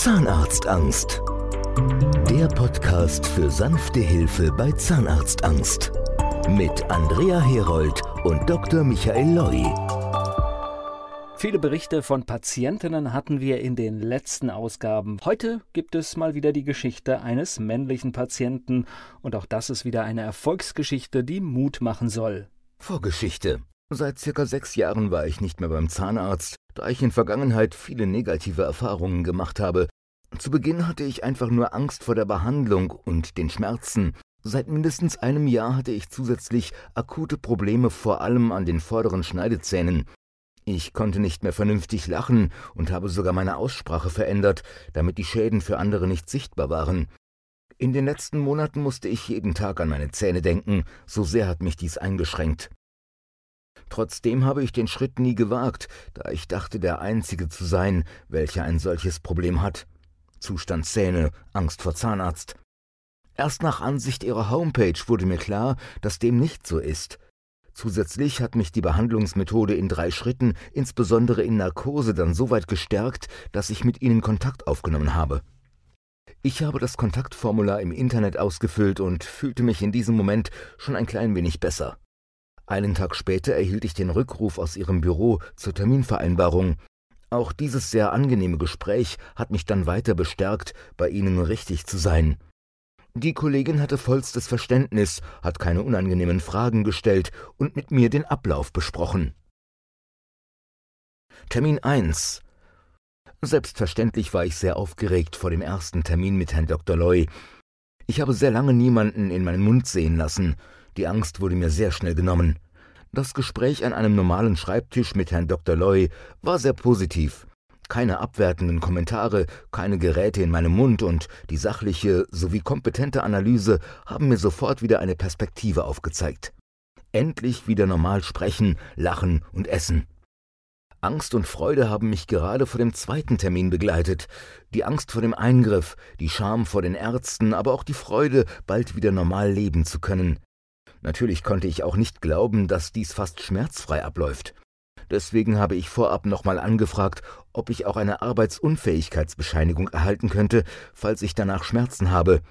Zahnarztangst. Der Podcast für sanfte Hilfe bei Zahnarztangst. Mit Andrea Herold und Dr. Michael Loi. Viele Berichte von Patientinnen hatten wir in den letzten Ausgaben. Heute gibt es mal wieder die Geschichte eines männlichen Patienten. Und auch das ist wieder eine Erfolgsgeschichte, die Mut machen soll. Vorgeschichte. Seit circa sechs Jahren war ich nicht mehr beim Zahnarzt, da ich in Vergangenheit viele negative Erfahrungen gemacht habe. Zu Beginn hatte ich einfach nur Angst vor der Behandlung und den Schmerzen. Seit mindestens einem Jahr hatte ich zusätzlich akute Probleme vor allem an den vorderen Schneidezähnen. Ich konnte nicht mehr vernünftig lachen und habe sogar meine Aussprache verändert, damit die Schäden für andere nicht sichtbar waren. In den letzten Monaten musste ich jeden Tag an meine Zähne denken, so sehr hat mich dies eingeschränkt. Trotzdem habe ich den Schritt nie gewagt, da ich dachte, der Einzige zu sein, welcher ein solches Problem hat. Zustand Zähne, Angst vor Zahnarzt. Erst nach Ansicht ihrer Homepage wurde mir klar, dass dem nicht so ist. Zusätzlich hat mich die Behandlungsmethode in drei Schritten, insbesondere in Narkose, dann so weit gestärkt, dass ich mit ihnen Kontakt aufgenommen habe. Ich habe das Kontaktformular im Internet ausgefüllt und fühlte mich in diesem Moment schon ein klein wenig besser. Einen Tag später erhielt ich den Rückruf aus ihrem Büro zur Terminvereinbarung. Auch dieses sehr angenehme Gespräch hat mich dann weiter bestärkt, bei Ihnen richtig zu sein. Die Kollegin hatte vollstes Verständnis, hat keine unangenehmen Fragen gestellt und mit mir den Ablauf besprochen. Termin 1 Selbstverständlich war ich sehr aufgeregt vor dem ersten Termin mit Herrn Dr. Loy. Ich habe sehr lange niemanden in meinen Mund sehen lassen. Die Angst wurde mir sehr schnell genommen. Das Gespräch an einem normalen Schreibtisch mit Herrn Dr. Loy war sehr positiv. Keine abwertenden Kommentare, keine Geräte in meinem Mund und die sachliche sowie kompetente Analyse haben mir sofort wieder eine Perspektive aufgezeigt. Endlich wieder normal sprechen, lachen und essen. Angst und Freude haben mich gerade vor dem zweiten Termin begleitet. Die Angst vor dem Eingriff, die Scham vor den Ärzten, aber auch die Freude, bald wieder normal leben zu können. Natürlich konnte ich auch nicht glauben, dass dies fast schmerzfrei abläuft. Deswegen habe ich vorab nochmal angefragt, ob ich auch eine Arbeitsunfähigkeitsbescheinigung erhalten könnte, falls ich danach Schmerzen habe.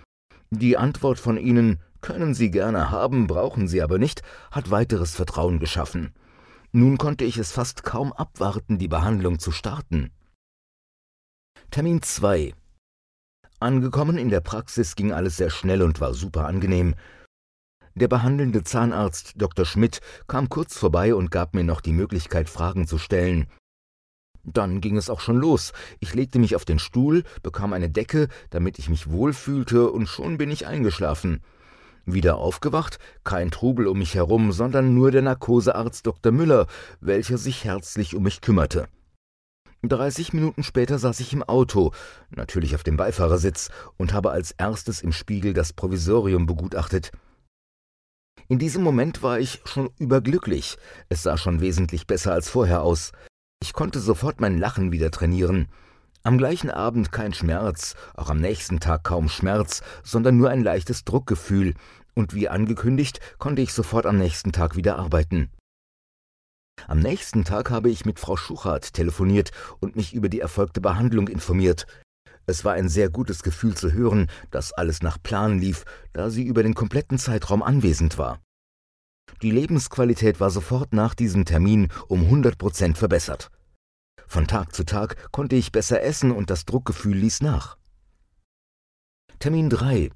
Die Antwort von Ihnen können Sie gerne haben, brauchen Sie aber nicht, hat weiteres Vertrauen geschaffen. Nun konnte ich es fast kaum abwarten, die Behandlung zu starten. Termin 2 Angekommen in der Praxis ging alles sehr schnell und war super angenehm. Der behandelnde Zahnarzt Dr. Schmidt kam kurz vorbei und gab mir noch die Möglichkeit, Fragen zu stellen. Dann ging es auch schon los. Ich legte mich auf den Stuhl, bekam eine Decke, damit ich mich wohlfühlte, und schon bin ich eingeschlafen. Wieder aufgewacht, kein Trubel um mich herum, sondern nur der Narkosearzt Dr. Müller, welcher sich herzlich um mich kümmerte. Dreißig Minuten später saß ich im Auto, natürlich auf dem Beifahrersitz, und habe als erstes im Spiegel das Provisorium begutachtet. In diesem Moment war ich schon überglücklich. Es sah schon wesentlich besser als vorher aus. Ich konnte sofort mein Lachen wieder trainieren. Am gleichen Abend kein Schmerz, auch am nächsten Tag kaum Schmerz, sondern nur ein leichtes Druckgefühl, und wie angekündigt, konnte ich sofort am nächsten Tag wieder arbeiten. Am nächsten Tag habe ich mit Frau Schuchart telefoniert und mich über die erfolgte Behandlung informiert. Es war ein sehr gutes Gefühl zu hören, dass alles nach Plan lief, da sie über den kompletten Zeitraum anwesend war. Die Lebensqualität war sofort nach diesem Termin um 100 Prozent verbessert. Von Tag zu Tag konnte ich besser essen und das Druckgefühl ließ nach. Termin 3.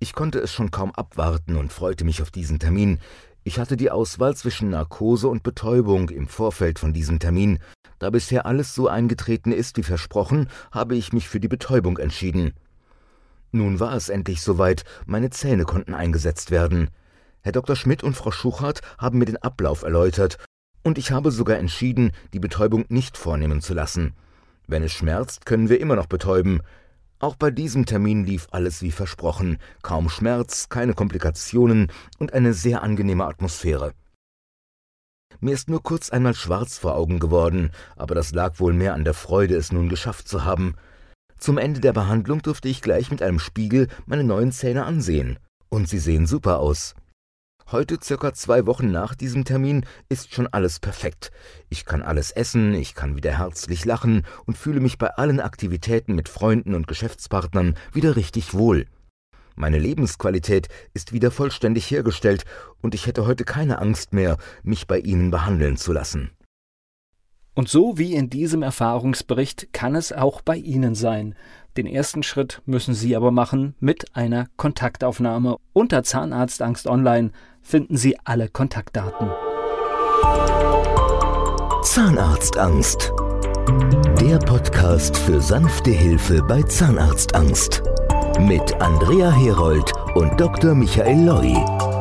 Ich konnte es schon kaum abwarten und freute mich auf diesen Termin. Ich hatte die Auswahl zwischen Narkose und Betäubung im Vorfeld von diesem Termin, da bisher alles so eingetreten ist wie versprochen, habe ich mich für die Betäubung entschieden. Nun war es endlich soweit, meine Zähne konnten eingesetzt werden. Herr Dr. Schmidt und Frau Schuchart haben mir den Ablauf erläutert, und ich habe sogar entschieden, die Betäubung nicht vornehmen zu lassen. Wenn es schmerzt, können wir immer noch betäuben. Auch bei diesem Termin lief alles wie versprochen, kaum Schmerz, keine Komplikationen und eine sehr angenehme Atmosphäre. Mir ist nur kurz einmal schwarz vor Augen geworden, aber das lag wohl mehr an der Freude, es nun geschafft zu haben. Zum Ende der Behandlung durfte ich gleich mit einem Spiegel meine neuen Zähne ansehen. Und sie sehen super aus. Heute, circa zwei Wochen nach diesem Termin, ist schon alles perfekt. Ich kann alles essen, ich kann wieder herzlich lachen und fühle mich bei allen Aktivitäten mit Freunden und Geschäftspartnern wieder richtig wohl. Meine Lebensqualität ist wieder vollständig hergestellt und ich hätte heute keine Angst mehr, mich bei Ihnen behandeln zu lassen. Und so wie in diesem Erfahrungsbericht kann es auch bei Ihnen sein. Den ersten Schritt müssen Sie aber machen mit einer Kontaktaufnahme. Unter Zahnarztangst Online finden Sie alle Kontaktdaten. Zahnarztangst. Der Podcast für sanfte Hilfe bei Zahnarztangst. Mit Andrea Herold und Dr. Michael Loi.